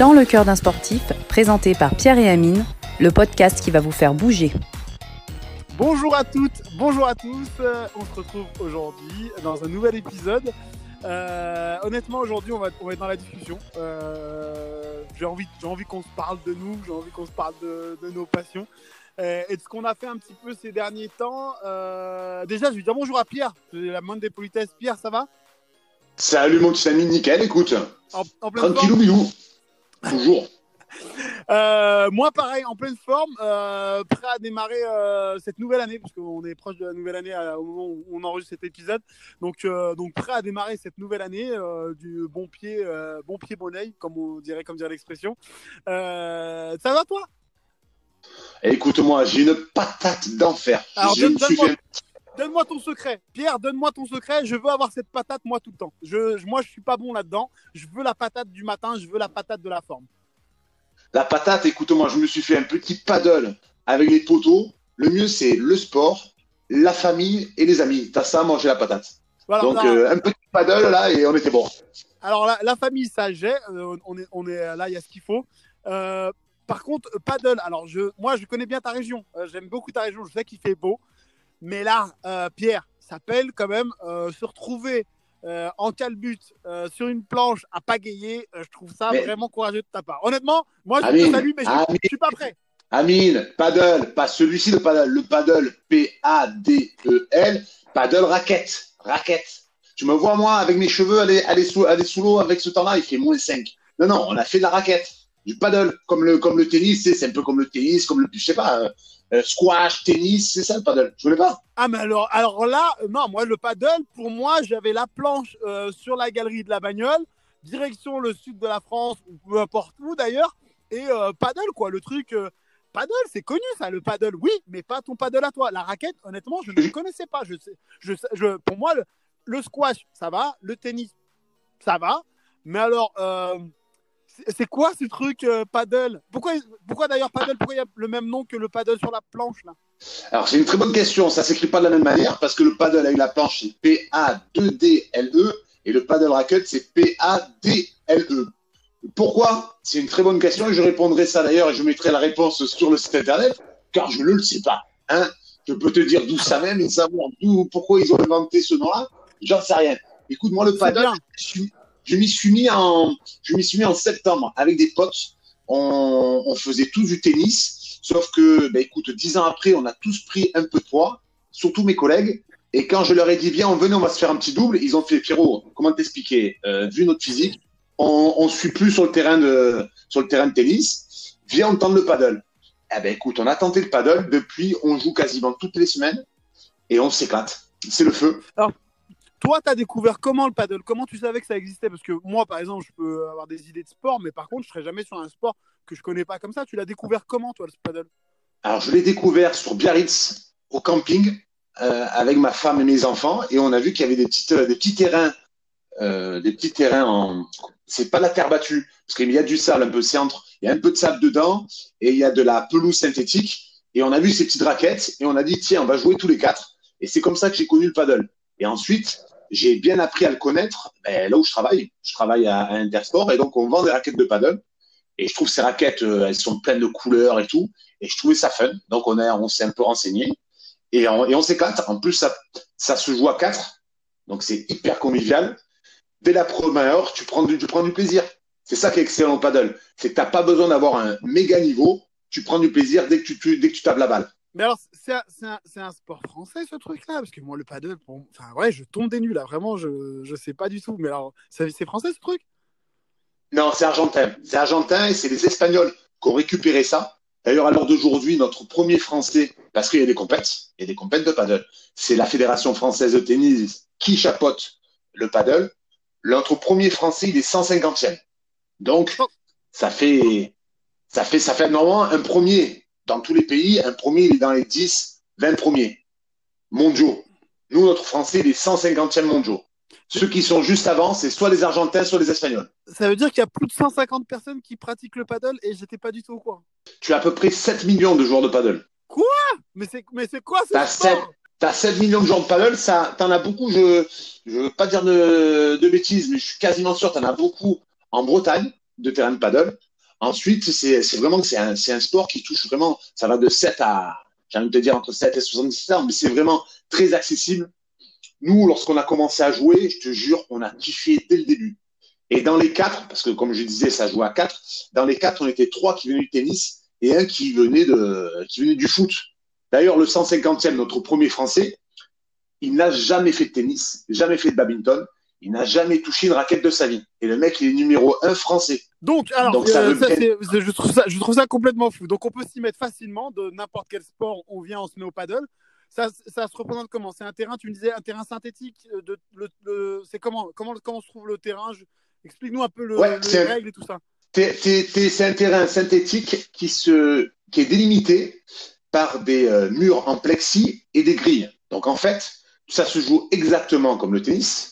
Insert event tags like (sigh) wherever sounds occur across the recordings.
Dans le cœur d'un sportif, présenté par Pierre et Amine, le podcast qui va vous faire bouger. Bonjour à toutes, bonjour à tous. Euh, on se retrouve aujourd'hui dans un nouvel épisode. Euh, honnêtement, aujourd'hui, on va, on va, être dans la discussion. Euh, j'ai envie, j'ai envie qu'on se parle de nous, j'ai envie qu'on se parle de, de nos passions euh, et de ce qu'on a fait un petit peu ces derniers temps. Euh, déjà, je vais dire bonjour à Pierre. La moindre des politesses. Pierre, ça va? Salut mon petit ami, nickel, écoute. En, en Tranquillou bilou. Toujours. (laughs) Euh, moi, pareil, en pleine forme, euh, prêt à démarrer euh, cette nouvelle année, parce qu'on est proche de la nouvelle année au moment où on enregistre cet épisode. Donc, donc prêt à démarrer cette nouvelle année du bon pied, bon pied, bon oeil, comme on dirait, comme dirait l'expression. ça va toi? Écoute-moi, j'ai une patate d'enfer. Alors, Je donne- me suis donne-moi- fait- Donne-moi ton secret, Pierre. Donne-moi ton secret. Je veux avoir cette patate moi tout le temps. Je, je- moi, je suis pas bon là-dedans. Je veux la patate du matin. Je veux la patate de la forme. La patate, écoute-moi, je me suis fait un petit paddle avec les poteaux. Le mieux, c'est le sport, la famille et les amis. T'as ça, manger la patate. Voilà. Donc, euh, un petit paddle là et on était bon. alors, la, la famille, ça j'ai. Euh, on est, on est là. Il y a ce qu'il faut. Euh, par contre, paddle. Alors, je, moi, je connais bien ta région. Euh, J'aime beaucoup ta région. Je sais qu'il fait beau. Mais là, euh, Pierre, ça pèle quand même euh, se retrouver euh, en calbute euh, sur une planche à pagayer. euh, je trouve ça Mais- vraiment courageux de ta part. Honnêtement, moi, je te Amine, salue, mais je, je suis pas prêt. Amine, paddle, pas celui-ci, le paddle. Le paddle, P-A-D-E-L, paddle raquette. Raquette. Tu me vois, moi, avec mes cheveux, aller, aller sous, aller sous l'eau avec ce temps-là, il fait moins 5. Non, non, on a fait de la raquette. Du paddle, comme le, comme le tennis, c'est un peu comme le tennis, comme le, je sais pas, euh, euh, squash, tennis, c'est ça le paddle. Je voulais pas? Ah, mais alors, alors là, euh, non, moi, le paddle, pour moi, j'avais la planche euh, sur la galerie de la bagnole, direction le sud de la France, ou peu importe où d'ailleurs, et euh, paddle, quoi, le truc. paddle, c'est connu ça, le paddle, oui, mais pas ton paddle à toi. La raquette, honnêtement, je ne (laughs) connaissais pas. Je je, je, pour moi, le, le squash, ça va, le tennis, ça va, mais alors, c'est quoi ce truc euh, paddle? Pourquoi, pourquoi d'ailleurs paddle Pourquoi il y a le même nom que le paddle sur la planche là? Alors, c'est une très bonne question. Ça s'écrit pas de la même manière parce que le paddle avec la planche, c'est P-A-2-D-L-E E et le paddle racket, c'est P-A-D-L-E. Pourquoi? C'est une très bonne question et je répondrai ça d'ailleurs et je mettrai la réponse sur le site internet car je ne le sais pas. Hein je peux te dire d'où ça vient, mais savoir d'où, pourquoi ils ont inventé ce nom-là, j'en sais rien. Écoute-moi, le C'est paddle, bien. je suis- je m'y suis mis en, septembre avec des potes. On, faisait tous du tennis, sauf que, ben écoute, dix ans après, on a tous pris un peu de poids, surtout mes collègues. Et quand je leur ai dit, viens, on venait, on va se faire un petit double, ils ont fait, Pierrot, comment t'expliquer? Euh, Vu notre physique, on, on suit plus sur le terrain de, sur le terrain de tennis. Viens, on tente le paddle. Eh ben écoute, on a tenté le paddle. Depuis, on joue quasiment toutes les semaines et on s'éclate. C'est le feu. Toi, tu as découvert comment le paddle? Comment tu savais que ça existait? Parce que moi, par exemple, je peux avoir des idées de sport, mais par contre, je serais jamais sur un sport que je connais pas comme ça. Tu l'as découvert comment, toi, le paddle? Alors, je l'ai découvert sur Biarritz, au camping, euh, avec ma femme et mes enfants, et on a vu qu'il y avait des, euh, petits terrains, euh, des petits terrains en. C'est pas la terre battue, parce qu'il y a du sable un peu centre, il y a un peu de sable dedans, et il y a de la pelouse synthétique. Et on a vu ces petites raquettes, et on a dit, tiens, on va jouer tous les quatre. Et c'est comme ça que j'ai connu le paddle. Et ensuite, j'ai bien appris à le connaître ben, là où je travaille. Je travaille à, à Intersport, et donc on vend des raquettes de paddle. Et je trouve ces raquettes, euh, elles sont pleines de couleurs et tout. Et je trouvais ça fun. Donc, on, a, on s'est un peu renseigné. Et on, et on s'éclate. En plus, ça, ça se joue à quatre. Donc, c'est hyper convivial. Dès la première heure, tu prends du, tu prends du plaisir. C'est ça qui est excellent au paddle. C'est que tu n'as pas besoin d'avoir un méga niveau. Tu prends du plaisir dès que tu, tu- dès que tu tapes la balle. Mais alors, c'est un, sport français, ce truc-là? Parce que moi, le paddle, enfin, ouais, je tombe des nues, là. Vraiment, je, je sais pas du tout. Mais alors, c'est français, ce truc? Non, c'est argentin. C'est argentin et c'est les Espagnols qui ont récupéré ça. D'ailleurs, à l'heure d'aujourd'hui, notre premier Français, parce qu'il y a des compètes, il y a des compètes de paddle, c'est la Fédération française de tennis qui chapeaute le paddle. Notre premier Français, il est 150e. Donc, ça fait, ça fait, ça fait normalement un premier dans tous les pays. Un premier, il est dans les 10, 20 premiers mondiaux. Nous, notre Français, il est 150e mondiaux. Ceux qui sont juste avant, c'est soit les Argentins, soit les Espagnols. Ça veut dire qu'il y a plus de 150 personnes qui pratiquent le paddle et j'étais pas du tout au courant. Tu as à peu près 7 millions de joueurs de paddle. C'est mais c'est quoi ce T'as sport? 7, t'as 7 millions de joueurs de paddle, ça, t'en as beaucoup, je, je veux pas dire de, de bêtises, mais je suis quasiment sûr, t'en as beaucoup en Bretagne, de terrain de paddle. Ensuite, c'est vraiment c'est un, un sport qui touche vraiment, ça va de 7 à, j'ai envie de te dire entre 7 et 77 ans, mais c'est vraiment très accessible. Nous, lorsqu'on a commencé à jouer, je te jure, on a kiffé dès le début. Et dans les quatre, parce que comme je disais, ça jouait à quatre, dans les quatre, on était trois qui venaient du tennis et un qui venait de, qui venait du foot. D'ailleurs, le 150e, notre premier français, il n'a jamais fait de tennis, jamais fait de badminton, il n'a jamais touché une raquette de sa vie. Et le mec, il est numéro un français. Donc, alors, Donc, ça euh, veut ça, bien- c'est- je, trouve ça, je trouve ça complètement fou. Donc, on peut s'y mettre facilement de n'importe quel sport. On vient, on se met au paddle. Ça, ça se représente comment? C'est un terrain, tu me disais, un terrain synthétique. euh, De, le- le- c'est comment, comment, comment se trouve le terrain? Je- Explique-nous un peu le, Ouais, les règles et tout ça. C'est un terrain synthétique qui, se, qui est délimité par des euh, murs en plexi et des grilles. Donc en fait, ça se joue exactement comme le tennis,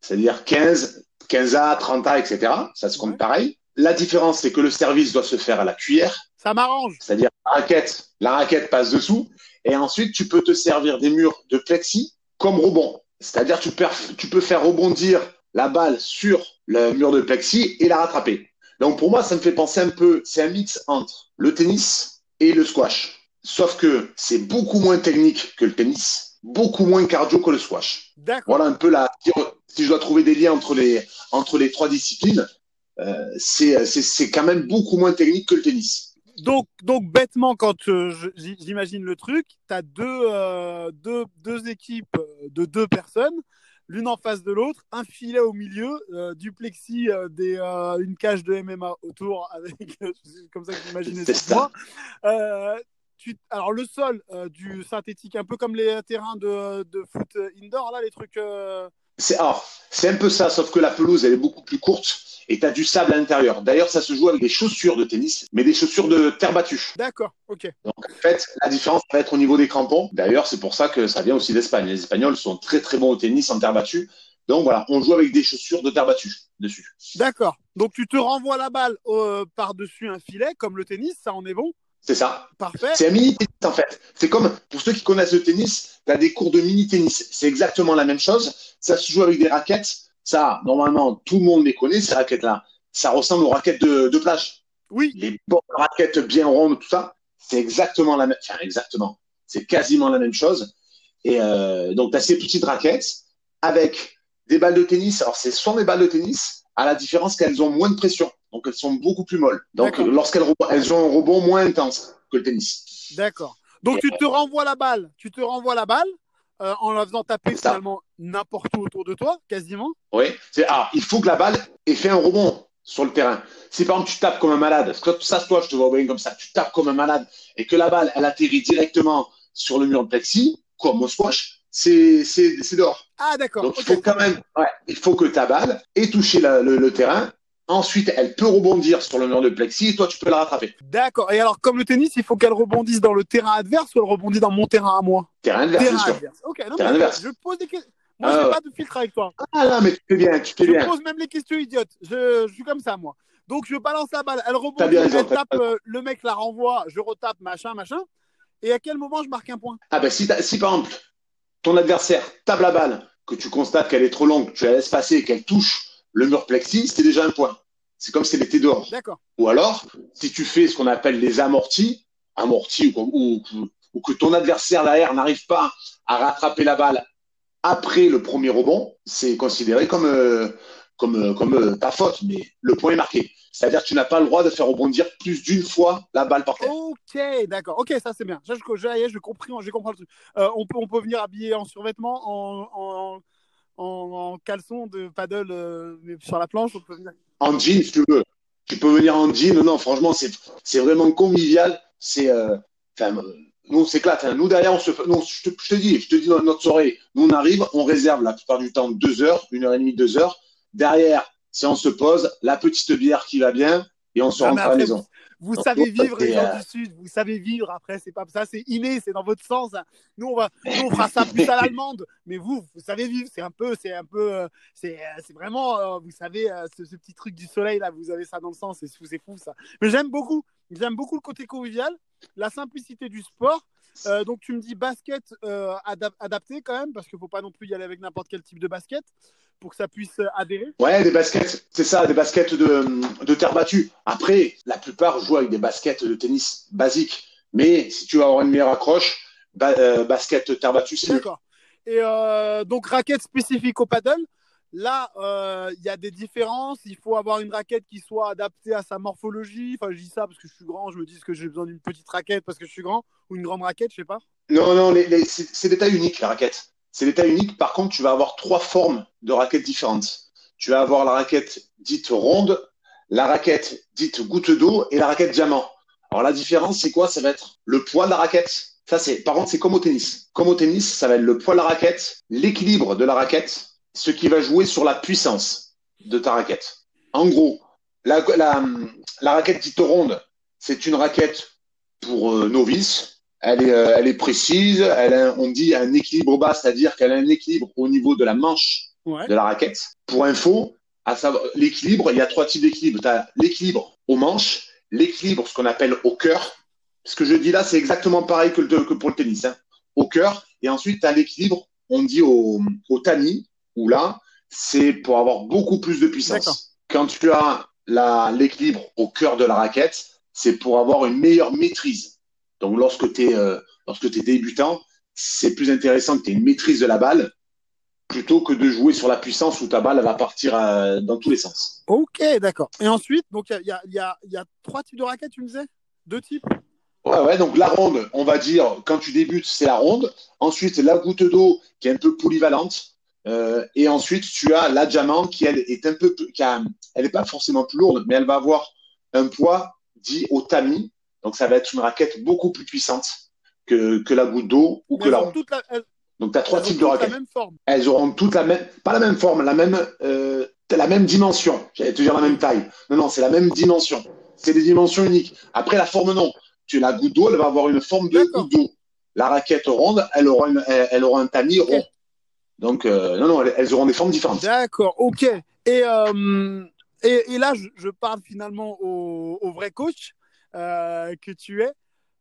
c'est-à-dire 15, 15A, 30A, etc. Ça se compte Ouais. pareil. La différence, c'est que le service doit se faire à la cuillère, Ça m'arrange. c'est-à-dire la raquette, la raquette passe dessous, et ensuite tu peux te servir des murs de plexi comme rebond. C'est-à-dire tu peux faire rebondir la balle sur le mur de plexi et la rattraper. Donc pour moi, ça me fait penser un peu, c'est un mix entre le tennis et le squash. Sauf que c'est beaucoup moins technique que le tennis, beaucoup moins cardio que le squash. Voilà un peu la. Si je dois trouver des liens entre les, entre les trois disciplines, euh, c'est quand même beaucoup moins technique que le tennis. Donc, donc bêtement, quand euh, j'imagine le truc, tu as deux, euh, deux, deux équipes de deux personnes, l'une en face de l'autre, un filet au milieu, euh, du plexi, des, une cage de MMA autour, avec, (laughs) c'est comme ça que j'imagine tu, alors, le sol euh, du synthétique, un peu comme les terrains de, de foot indoor, là, les trucs. euh, C'est un peu ça, sauf que la pelouse, elle est beaucoup plus courte et tu as du sable à l'intérieur. D'ailleurs, ça se joue avec des chaussures de tennis, mais des chaussures de terre battue. D'accord, ok. Donc, en fait, la différence va être au niveau des crampons. D'ailleurs, c'est pour ça que ça vient aussi d'Espagne. Les Espagnols sont très très bons au tennis en terre battue. Donc voilà, on joue avec des chaussures de terre battue dessus. D'accord. Donc, tu te renvoies la balle euh, par-dessus un filet, comme le tennis, ça en est bon. C'est ça. Parfait. C'est un mini tennis en fait. C'est comme pour ceux qui connaissent le tennis, tu as des cours de mini tennis. C'est exactement la même chose. Ça se joue avec des raquettes. Ça, normalement, tout le monde les connaît, ces raquettes-là. Ça ressemble aux raquettes de, de plage. Oui, Les bonnes raquettes bien rondes, tout ça, c'est exactement la même. Enfin, exactement. C'est quasiment la même chose. Et euh, donc, tu as ces petites raquettes avec des balles de tennis. Alors, c'est soit des balles de tennis, à la différence qu'elles ont moins de pression. Donc, elles sont beaucoup plus molles. Donc, lorsqu'elles elles ont un rebond moins intense que le tennis. d'accord. Donc tu te renvoies la balle, tu te renvoies la balle euh, en la faisant taper finalement n'importe où autour de toi, quasiment. Oui. C'est, ah, il faut que la balle ait fait un rebond sur le terrain. Si par exemple tu tapes comme un malade, parce que ça, toi, je te vois bien comme ça, tu tapes comme un malade et que la balle, elle atterrit directement sur le mur de plexi, comme au squash, c'est, c'est, c'est dehors. Ah d'accord. Donc il faut quand même, ouais, il faut que ta balle ait touché la- le, le terrain. Ensuite, elle peut rebondir sur le mur de plexi et toi, tu peux la rattraper. D'accord. Et alors comme le tennis, il faut qu'elle rebondisse dans le terrain adverse ou elle rebondit dans mon terrain à moi? Terrain adverse, bien terrain sûr. adverse. Ok. Non, Terrain mais adverse. je pose des questions. Moi, Ah, j'ai ouais. pas de filtre avec toi. Ah là, mais tu fais bien, tu fais Je bien. pose même les questions idiotes. Je, je suis comme ça, moi. Donc, je balance la balle, elle rebondit, bien raison, elle tape, euh, le mec la renvoie, je retape, machin, machin. Et à quel moment je marque un point? Ah ben si, t'as- si par exemple, ton adversaire tape la balle, que tu constates qu'elle est trop longue, tu la laisses passer et qu'elle touche le mur plexi, c'est déjà un point. C'est comme si elle était dehors. Ou alors, si tu fais ce qu'on appelle les amortis, amortis ou, ou, ou que ton adversaire derrière n'arrive pas à rattraper la balle après le premier rebond, c'est considéré comme, euh, comme, euh, comme euh, ta faute, mais le point est marqué. C'est-à-dire que tu n'as pas le droit de faire rebondir plus d'une fois la balle par terre. Ok, d'accord. Ok, ça c'est bien. Je, j'ai compris le truc. Euh, on, peut, on peut venir habiller en survêtement, en, en, en, caleçon de paddle euh, sur la planche. On peut venir. En jean, si tu veux. Tu peux venir en jean. Non, franchement, c'est, vraiment convivial. C'est, euh, enfin, euh, nous, on s'éclate. Nous, derrière, on se, non, je te, je te dis, je te dis dans notre soirée, nous, on arrive, on réserve la plupart du temps deux heures, une heure et demie, deux heures. Derrière, si on se pose, la petite bière qui va bien et on se rentre à la maison. Vous savez vivre, les gens euh, du Sud. Vous savez vivre. Après, c'est pas ça, c'est inné, c'est dans votre sens. hein. Nous, on va, nous, on fera ça plus à l'allemande. Mais vous, vous savez vivre. C'est un peu, c'est un peu, euh, c'est, euh, c'est vraiment, euh, vous savez, ce, ce petit truc du soleil là, vous avez ça dans le sens. C'est fou, c'est fou ça. Mais j'aime beaucoup. J'aime beaucoup le côté convivial, la simplicité du sport. Euh, donc tu me dis basket euh, adap- adapté quand même, parce qu'il ne faut pas non plus y aller avec n'importe quel type de basket pour que ça puisse euh, adhérer? Ouais, des baskets, c'est ça, des baskets de, de terre battue. Après, la plupart jouent avec des baskets de tennis basiques. Mais si tu veux avoir une meilleure accroche, ba- euh, basket terre battue, c'est mieux. D'accord. Et euh, donc raquette spécifique au paddle. Là, euh, il y a des différences. Il faut avoir une raquette qui soit adaptée à sa morphologie. Enfin, je dis ça parce que je suis grand. Je me dis que j'ai besoin d'une petite raquette parce que je suis grand ou une grande raquette, je sais pas. Non, non, les, les- c'est c'est des tailles uniques, la raquette. C'est tailles uniques. Par contre, tu vas avoir trois formes de raquettes différentes. Tu vas avoir la raquette dite ronde, la raquette dite goutte d'eau et la raquette diamant. Alors, la différence, c'est quoi? Ça va être le poids de la raquette. Ça, c'est, par contre, c'est comme au tennis. Comme au tennis, ça va être le poids de la raquette, l'équilibre de la raquette, ce qui va jouer sur la puissance de ta raquette. En gros, la raquette dite ronde, c'est une raquette pour euh, novices. Elle est, euh, elle est précise. Elle a, on dit un équilibre bas, c'est-à-dire qu'elle a un équilibre au niveau de la manche Ouais. de la raquette. Pour info, à savoir l'équilibre, il y a trois types d'équilibre. Tu as l'équilibre aux manches, l'équilibre, ce qu'on appelle au cœur. Ce que je dis là, c'est exactement pareil que, le- que pour le tennis. hein. Au cœur. Et ensuite, tu as l'équilibre, on dit au, au tamis, où là, c'est pour avoir beaucoup plus de puissance. Quand tu as l'équilibre au cœur de la raquette, c'est pour avoir une meilleure maîtrise. Donc, lorsque tu es, lorsque es débutant, c'est plus intéressant que tu aies une maîtrise de la balle plutôt que de jouer sur la puissance où ta balle elle va partir euh, dans tous les sens. Ok, d'accord. Et ensuite, donc il y y, y a trois types de raquettes, tu me disais? Deux types? Ouais, ouais, donc la ronde, on va dire, quand tu débutes, c'est la ronde. Ensuite, la goutte d'eau qui est un peu polyvalente. Euh, et ensuite, tu as la diamant qui, elle, est un peu qui a- elle n'est pas forcément plus lourde, mais elle va avoir un poids dit au tamis. Donc, ça va être une raquette beaucoup plus puissante que, que la goutte d'eau ou Mais que la ronde. toutes la, elles- Donc, tu as trois types de la raquettes. même forme. elles auront toutes la même, pas la même forme, la même, euh, la même dimension. J'allais te dire la même taille. Non, non, c'est la même dimension. C'est des dimensions uniques. Après, la forme, non. Tu la goutte d'eau, elle va avoir une forme de goutte d'eau. La raquette ronde, elle aura, une, elle, elle aura un tamis rond. Donc, euh, non, non, elles, elles auront des formes différentes. D'accord, ok. Et, euh, et, et là, je, je parle finalement au, au vrai coach euh, que tu es.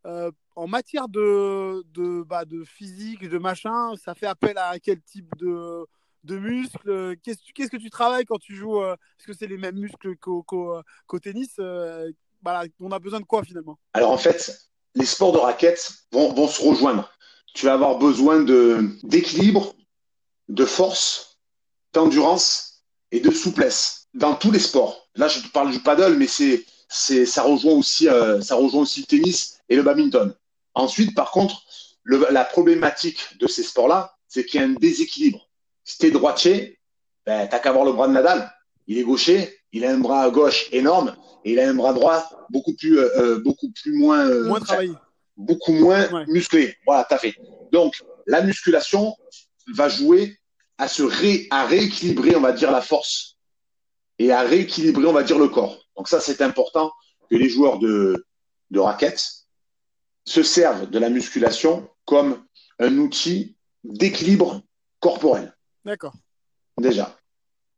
Euh, en matière de, de, bah, de physique, de machin, ça fait appel à quel type de, de muscles? Qu'est-ce qu'est-ce que tu travailles quand tu joues euh, Est-ce que c'est les mêmes muscles qu'au tennis voilà, On a besoin de quoi finalement? Alors, en fait, les sports de raquettes vont, vont se rejoindre. Tu vas avoir besoin de, d'équilibre, de force, d'endurance et de souplesse dans tous les sports. Là, je te parle du paddle, mais c'est, c'est, ça rejoint aussi, euh, ça rejoint aussi le tennis et le badminton. Ensuite, par contre, le- la problématique de ces sports-là, c'est qu'il y a un déséquilibre. Si t'es droitier, ben, t'as qu'à voir le bras de Nadal. Il est gaucher, il a un bras gauche énorme et il a un bras droit beaucoup plus, euh, euh, beaucoup plus moins, euh, Moins travaillé. beaucoup moins Ouais. musclé. Voilà, t'as fait. Donc, la musculation va jouer à se ré, à rééquilibrer, on va dire, la force et à rééquilibrer, on va dire, le corps. Donc ça, c'est important que les joueurs de, de raquettes se servent de la musculation comme un outil d'équilibre corporel, D'accord. déjà.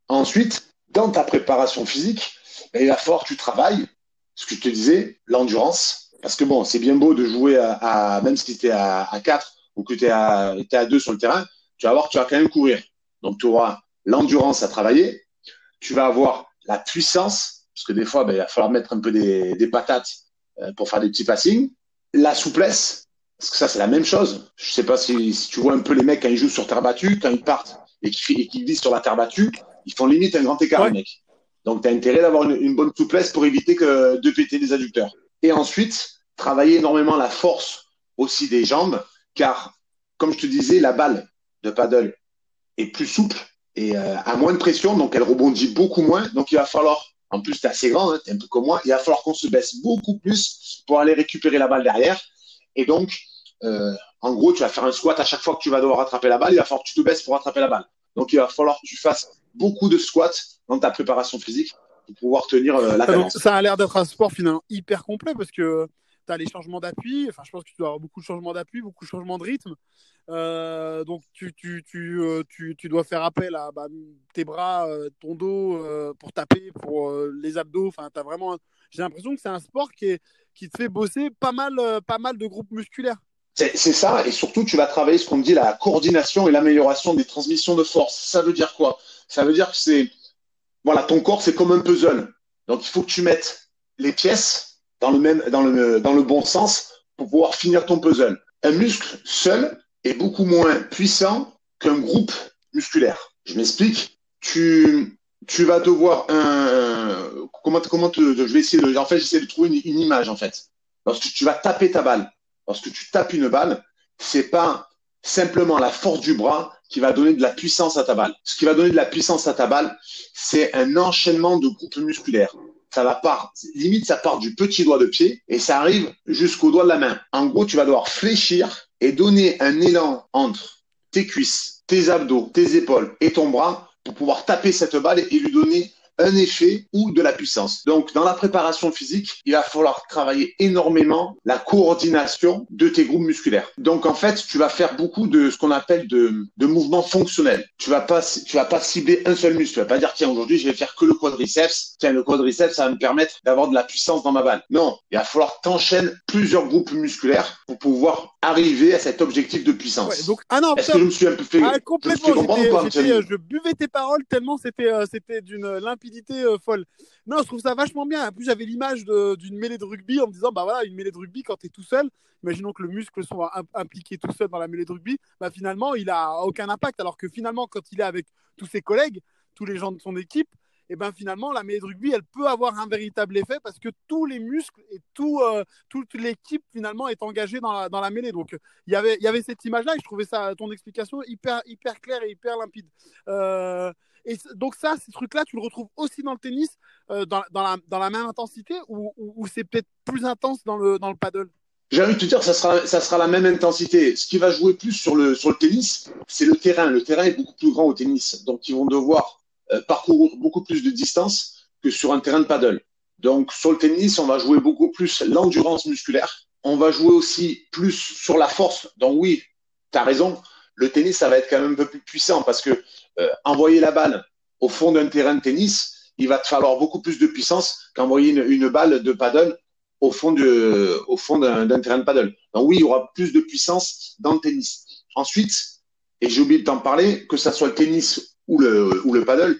Ensuite, dans ta préparation physique, ben, il va falloir que tu travailles, ce que je te disais, l'endurance. Parce que bon, c'est bien beau de jouer à, à- même si tu es à, à 4 ou que tu es à 2 sur le terrain, tu vas voir que tu vas quand même courir. Donc, tu auras l'endurance à travailler, tu vas avoir la puissance, parce que des fois, ben, il va falloir mettre un peu des, des patates euh, pour faire des petits passings, la souplesse, parce que ça, c'est la même chose. Je sais pas si, si tu vois un peu les mecs quand ils jouent sur terre battue, quand ils partent et qu'ils et qu'ils visent sur la terre battue, ils font limite un grand écart, Ouais. les mecs. Donc, tu as intérêt d'avoir une, une bonne souplesse pour éviter que de péter les adducteurs. Et ensuite, travailler énormément la force aussi des jambes, car, comme je te disais, la balle de paddle est plus souple et euh, a moins de pression, donc elle rebondit beaucoup moins. Donc, il va falloir, en plus, tu es assez grand, hein, tu es un peu comme moi, il va falloir qu'on se baisse beaucoup plus pour aller récupérer la balle derrière. Et donc, euh, en gros, tu vas faire un squat à chaque fois que tu vas devoir rattraper la balle, il va falloir que tu te baisses pour rattraper la balle. Donc, il va falloir que tu fasses beaucoup de squats dans ta préparation physique pour pouvoir tenir euh, la Ah, cadence. ça a l'air d'être un sport finalement hyper complet parce que as les changements d'appui. Enfin, je pense que tu dois avoir beaucoup de changements d'appui, beaucoup de changements de rythme. Euh, donc, tu, tu, tu, euh, tu, dois faire appel à bah, tes bras, euh, ton dos euh, pour taper, pour les abdos. Enfin, t'as vraiment. J'ai l'impression que c'est un sport qui, est, qui te fait bosser pas mal, pas mal de groupes musculaires. C'est ça, et surtout, tu vas travailler ce qu'on dit la coordination et l'amélioration des transmissions de force. Ça veut dire quoi? Ça veut dire que c'est, voilà, ton corps, c'est comme un puzzle. Donc, il faut que tu mettes les pièces dans le même, dans le, dans le bon sens pour pouvoir finir ton puzzle. Un muscle seul est beaucoup moins puissant qu'un groupe musculaire. Je m'explique. Tu, tu vas devoir un, comment, comment te, je vais essayer de, en fait, j'essaie de trouver une, une image, en fait. Lorsque tu vas taper ta balle, lorsque tu tapes une balle, c'est pas simplement la force du bras qui va donner de la puissance à ta balle. Ce qui va donner de la puissance à ta balle, c'est un enchaînement de groupes musculaires. Ça va part, limite, ça part du petit doigt de pied et ça arrive jusqu'au doigt de la main. En gros, tu vas devoir fléchir et donner un élan entre tes cuisses, tes abdos, tes épaules et ton bras pour pouvoir taper cette balle et lui donner un effet ou de la puissance. Donc, dans la préparation physique, il va falloir travailler énormément la coordination de tes groupes musculaires. Donc, en fait, tu vas faire beaucoup de ce qu'on appelle de, de mouvements fonctionnels. Tu vas pas, tu vas pas cibler un seul muscle. Tu vas pas dire, tiens, aujourd'hui, je vais faire que le quadriceps. Tiens, le quadriceps, ça va me permettre d'avoir de la puissance dans ma balle. Non, il va falloir t'enchaîner plusieurs groupes musculaires pour pouvoir arriver à cet objectif de puissance. donc, ah que je me suis un peu fait, ah, complètement. Je, buvais tes paroles tellement c'était, euh, c'était d'une limpidité euh, folle. Non, je trouve ça vachement bien. En plus, j'avais l'image d'une mêlée de rugby en me disant, bah voilà, une mêlée de rugby quand tu es tout seul, imaginons que le muscle soit impliqué tout seul dans la mêlée de rugby, bah finalement, il a aucun impact. Alors que finalement, quand il est avec tous ses collègues, tous les gens de son équipe, et ben finalement la mêlée de rugby elle peut avoir un véritable effet parce que tous les muscles et tout, euh, toute l'équipe finalement est engagée dans la, dans la mêlée donc il y avait il y avait cette image là et je trouvais ça ton explication hyper hyper claire et hyper limpide euh, et donc ça, ces trucs-là, tu le retrouves aussi dans le tennis, euh, dans, dans, la, dans, la, même intensité, ou, c'est peut-être plus intense dans le, dans le paddle? J'ai envie de te dire, ça sera, ça sera la même intensité. Ce qui va jouer plus sur le, sur le tennis, c'est le terrain. Le terrain est beaucoup plus grand au tennis. Donc, ils vont devoir euh, parcourir beaucoup plus de distance que sur un terrain de paddle. Donc, sur le tennis, on va jouer beaucoup plus l'endurance musculaire. On va jouer aussi plus sur la force. Donc, oui, tu as raison. Le tennis, ça va être quand même un peu plus puissant parce que euh, envoyer la balle au fond d'un terrain de tennis, il va te falloir beaucoup plus de puissance qu'envoyer une, balle de paddle au fond, de, au fond d'un terrain de paddle. Donc oui, il y aura plus de puissance dans le tennis. Ensuite, et j'ai oublié de t'en parler, que ça soit le tennis ou le, ou le paddle,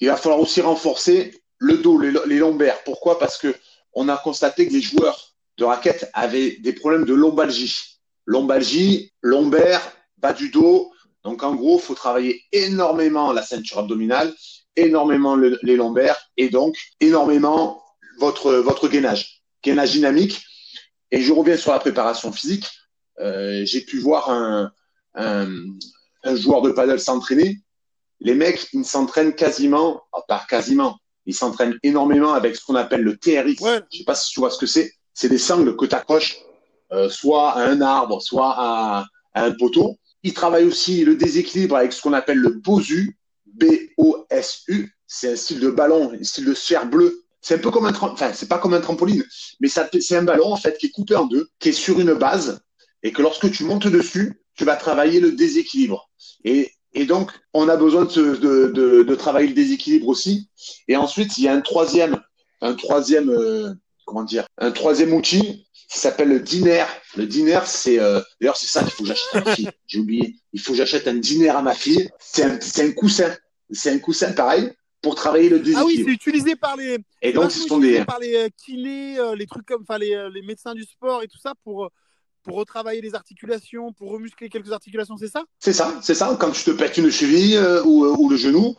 il va falloir aussi renforcer le dos, les, lombaires. Pourquoi? Parce que on a constaté que les joueurs de raquettes avaient des problèmes de lombalgie. Lombalgie, lombaire, bas du dos, donc en gros, il faut travailler énormément la ceinture abdominale, énormément les lombaires et donc énormément votre, votre gainage, gainage dynamique. Et je reviens sur la préparation physique. Euh, j'ai pu voir un, un, joueur de paddle s'entraîner. Les mecs, ils s'entraînent quasiment, ah, pas quasiment, ils s'entraînent énormément avec ce qu'on appelle le TRX. Je Je sais pas si tu vois ce que c'est. C'est des sangles que tu accroches euh, soit à un arbre, soit à, à un poteau. Il travaille aussi le déséquilibre avec ce qu'on appelle le BOSU, B-O-S-U. C'est un style de ballon, un style de sphère bleue. C'est un peu comme un enfin, c'est pas comme un trampoline, mais c'est un ballon, en fait, qui est coupé en deux, qui est sur une base, et que lorsque tu montes dessus, tu vas travailler le déséquilibre. Et, et donc, on a besoin de, de, de, travailler le déséquilibre aussi. Et ensuite, il y a un troisième, un troisième, euh, comment dire, un troisième outil qui s'appelle le diner. Le diner, c'est euh, d'ailleurs c'est ça qu'il faut que j'achète à ma fille. (laughs) J'ai oublié. Il faut que j'achète un diner à ma fille. C'est un, un coussin. C'est un coussin pareil pour travailler le déséquilibre. Ah oui, c'est utilisé par les. Et donc ce sont des. Par les euh, kinés, les trucs comme, enfin les, les médecins du sport et tout ça pour pour retravailler les articulations, pour remuscler quelques articulations, c'est ça? C'est ça, c'est ça. Quand tu te pètes une cheville ou, ou, le genou,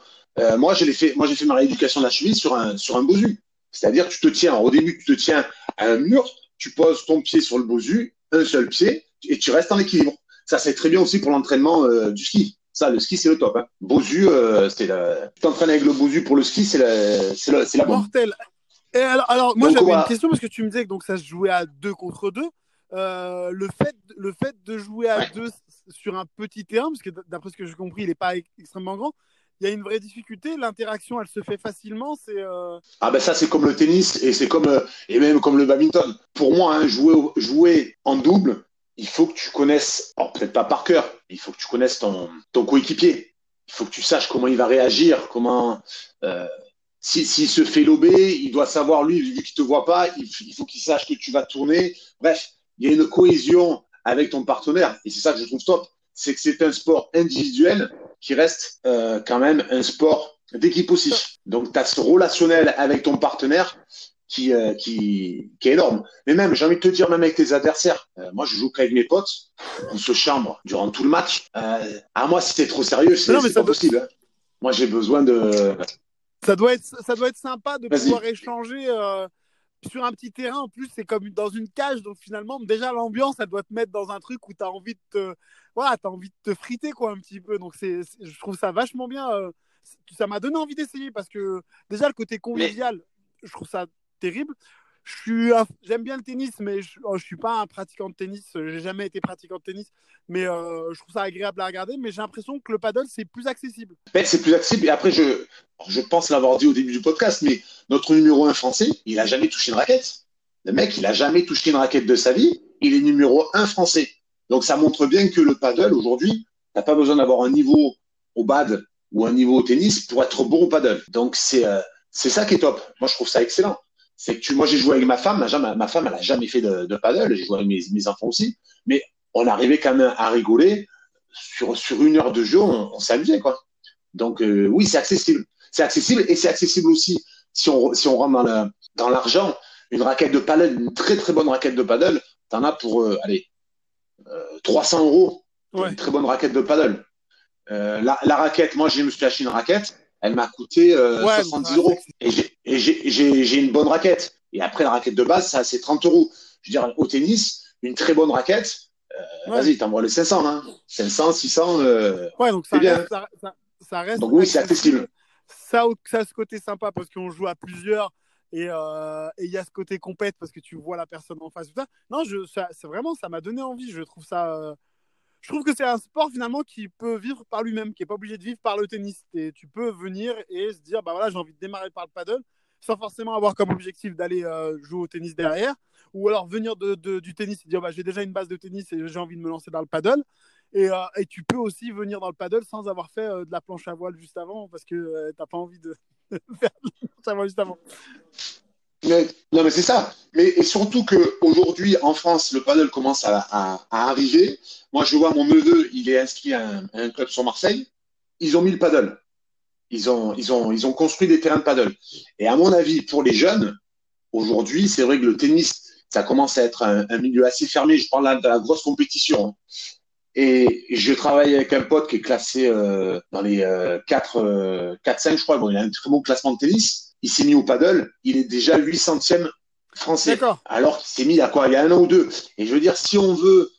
moi j'ai fait, moi j'ai fait ma rééducation de la cheville sur un sur un bosu. C'est-à-dire tu te tiens, au début tu te tiens à un mur, tu poses ton pied sur le bosu, un seul pied, et tu restes en équilibre. Ça, c'est très bien aussi pour l'entraînement euh, du ski. Ça, le ski, c'est le top. Hein. Bosu, euh, c'est la... tu t'entraînes avec le bosu pour le ski, c'est la, c'est la, c'est la Mortel. Et alors, alors moi, j'avais une question parce que tu me disais que donc, ça se jouait à deux contre deux. Euh, le, fait, le fait de jouer à deux sur un petit terrain, parce que d'après ce que j'ai compris, il n'est pas extrêmement grand, il y a une vraie difficulté. L'interaction, elle se fait facilement. C'est euh, ah ben ça c'est comme le tennis et c'est comme euh, et même comme le badminton. Pour moi, hein, jouer jouer en double, il faut que tu connaisses, peut-être pas par cœur, il faut que tu connaisses ton ton coéquipier. Il faut que tu saches comment il va réagir, comment euh, s'il se fait lober, il doit savoir lui vu qu'il te voit pas, il, faut qu'il sache que tu vas tourner. Bref, il y a une cohésion avec ton partenaire. Et c'est ça que je trouve top. C'est que c'est un sport individuel qui reste euh, quand même un sport d'équipe aussi. Donc, tu as ce relationnel avec ton partenaire qui, euh, qui, qui est énorme. Mais même, j'ai envie de te dire, même avec tes adversaires, euh, moi, je joue qu'avec mes potes, on se chambre durant tout le match. À moi, si c'est trop sérieux, c'est pas possible. Hein. Moi, j'ai besoin de. Ça doit être, ça doit être sympa de pouvoir échanger sur un petit terrain. En plus, c'est comme dans une cage, donc finalement, déjà l'ambiance, ça doit te mettre dans un truc où tu as envie de te, voilà, as envie de te friter quoi un petit peu. Donc c'est, je trouve ça vachement bien. Euh, ça m'a donné envie d'essayer parce que déjà le côté convivial, je trouve ça terrible. J'aime bien le tennis, mais je, oh, je suis pas un pratiquant de tennis. J'ai jamais été pratiquant de tennis, mais euh, je trouve ça agréable à regarder. Mais j'ai l'impression que le paddle c'est plus accessible. Ben, c'est plus accessible. Et après, je, je pense l'avoir dit au début du podcast, mais notre numéro un français, il a jamais touché une raquette. Le mec, il a jamais touché une raquette de sa vie. Il est numéro un français. Donc ça montre bien que le paddle aujourd'hui, t'as pas besoin d'avoir un niveau au bad ou un niveau au tennis pour être bon au paddle. Donc c'est euh, c'est ça qui est top. Moi je trouve ça excellent. C'est que tu, moi j'ai joué avec ma femme, ma, ma femme elle a jamais fait de, de paddle, j'ai joué avec mes, mes, enfants aussi, mais on arrivait quand même à rigoler sur sur une heure de jeu, on, on s'amusait quoi. Donc euh, oui c'est accessible, c'est accessible et c'est accessible aussi si on si on rentre dans dans l'argent, une raquette de paddle, une très très bonne raquette de paddle, t'en as pour euh, allez 300 euros. Une très bonne raquette de paddle. Euh, la, la, raquette, moi, je me suis acheté une raquette. Elle m'a coûté euh, 70 euros. Et j'ai une bonne raquette. Et après, la raquette de base, ça, c'est 30 euros. Je veux dire, au tennis, une très bonne raquette, euh, vas-y, t'envoies les 500. Hein. 500, 600. Euh, ouais, donc ça, bien. Reste, ça, ça, ça reste. Donc oui, c'est accessible. Ça, ça a ce côté sympa parce qu'on joue à plusieurs et il euh, y a ce côté compète parce que tu vois la personne en face. Tout ça. Non, je, c'est vraiment, ça m'a donné envie. Je trouve ça. Euh, je trouve que c'est un sport finalement qui peut vivre par lui-même, qui est pas obligé de vivre par le tennis. Et tu peux venir et se dire, bah voilà, j'ai envie de démarrer par le paddle, sans forcément avoir comme objectif d'aller euh, jouer au tennis derrière, ou alors venir de, du tennis et dire, bah j'ai déjà une base de tennis et j'ai envie de me lancer dans le paddle. Et, euh, tu peux aussi venir dans le paddle sans avoir fait euh, de la planche à voile juste avant parce que euh, tu n'as pas envie de (laughs) faire de la planche à voile juste avant. Mais, non, mais c'est ça. Mais et surtout qu'aujourd'hui, en France, le paddle commence à, arriver. Moi, je vois mon neveu, il est inscrit à un, à un, club sur Marseille. Ils ont mis le paddle. Ils ont, ils, ont, ils ont construit des terrains de paddle. Et à mon avis, pour les jeunes, aujourd'hui, c'est vrai que le tennis, ça commence à être un, un milieu assez fermé. Je parle là de la grosse compétition. Et je travaille avec un pote qui est classé euh, dans les euh, 4, euh, 4, 5, je crois. Bon, il a un très bon classement de tennis. Il s'est mis au paddle. Il est déjà 800e français. Alors qu'il s'est mis à quoi Il y a un an ou deux. Et je veux dire, si on veut,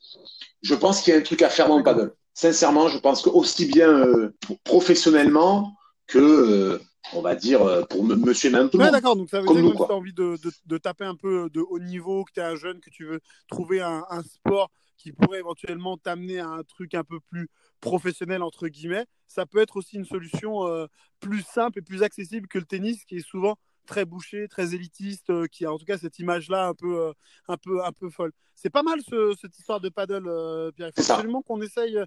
je pense qu'il y a un truc à faire dans le paddle. Sincèrement, je pense que aussi bien euh, professionnellement que, euh, on va dire, euh, pour monsieur même tout le ouais, d'accord. Donc ça veut Comme dire que tu as envie de, de, de, taper un peu de haut niveau, que tu es un jeune, que tu veux trouver un, un sport qui pourrait éventuellement t'amener à un truc un peu plus professionnel entre guillemets, ça peut être aussi une solution euh, plus simple et plus accessible que le tennis qui est souvent très bouché, très élitiste, euh, qui a en tout cas cette image-là un peu, euh, un peu, un peu folle. C'est pas mal ce, cette histoire de paddle, euh, Pierre. Il faut absolument qu'on essaye.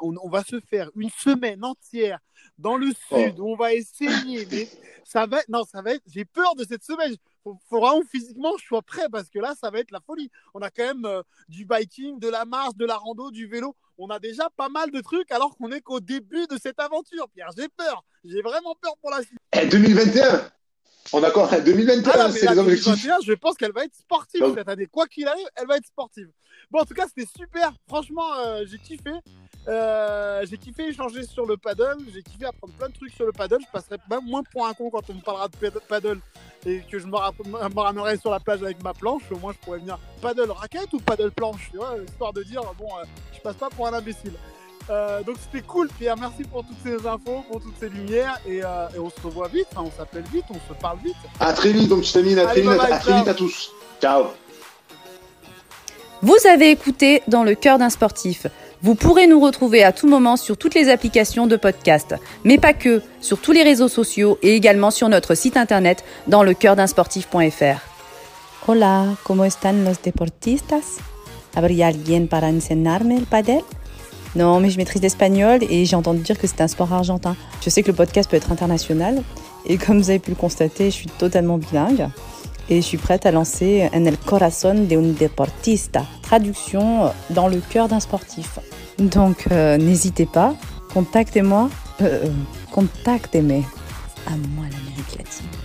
On, on, va se faire une semaine entière dans le sud oh. où on va essayer. Mais ça va, non, ça va être. J'ai peur de cette semaine. Faut, faut vraiment physiquement je sois prêt parce que là, ça va être la folie. On a quand même euh, du biking, de la marche, de la rando, du vélo. On a déjà pas mal de trucs alors qu'on est qu'au début de cette aventure, Pierre. J'ai peur. J'ai vraiment peur pour la suite. Eh, 2021 on est d'accord, 2021, ah c'est les objectifs. 2021, je pense qu'elle va être sportive Donc. cette année. Quoi qu'il arrive, elle va être sportive. Bon, en tout cas, c'était super. Franchement, euh, j'ai kiffé. Euh, j'ai kiffé échanger sur le paddle. J'ai kiffé apprendre plein de trucs sur le paddle. Je passerai même moins pour un con quand on me parlera de paddle et que je me ramènerai sur la plage avec ma planche. Au moins, je pourrais venir paddle raquette ou paddle planche, tu vois, histoire de dire, bon, euh, je passe pas pour un imbécile. Euh, donc c'était cool Pierre, merci pour toutes ces infos, pour toutes ces lumières et, euh, et on se revoit vite, enfin, on s'appelle vite, on se parle vite. À très vite donc Stamine, à, très, vite, à très vite à tous. Ciao. Vous avez écouté Dans le cœur d'un sportif. Vous pourrez nous retrouver à tout moment sur toutes les applications de podcast, mais pas que, sur tous les réseaux sociaux et également sur notre site internet dans le cœur d'un sportif.fr. Hola, ¿cómo están los deportistas? ¿Habría alguien para enseñarme el padel? Non, mais je maîtrise l'espagnol et j'ai entendu dire que c'est un sport argentin. Je sais que le podcast peut être international et comme vous avez pu le constater, je suis totalement bilingue et je suis prête à lancer En el corazón de un deportista. traduction dans le cœur d'un sportif. Donc euh, n'hésitez pas, contactez-moi, euh, euh, contactez-moi à moi l'Amérique latine.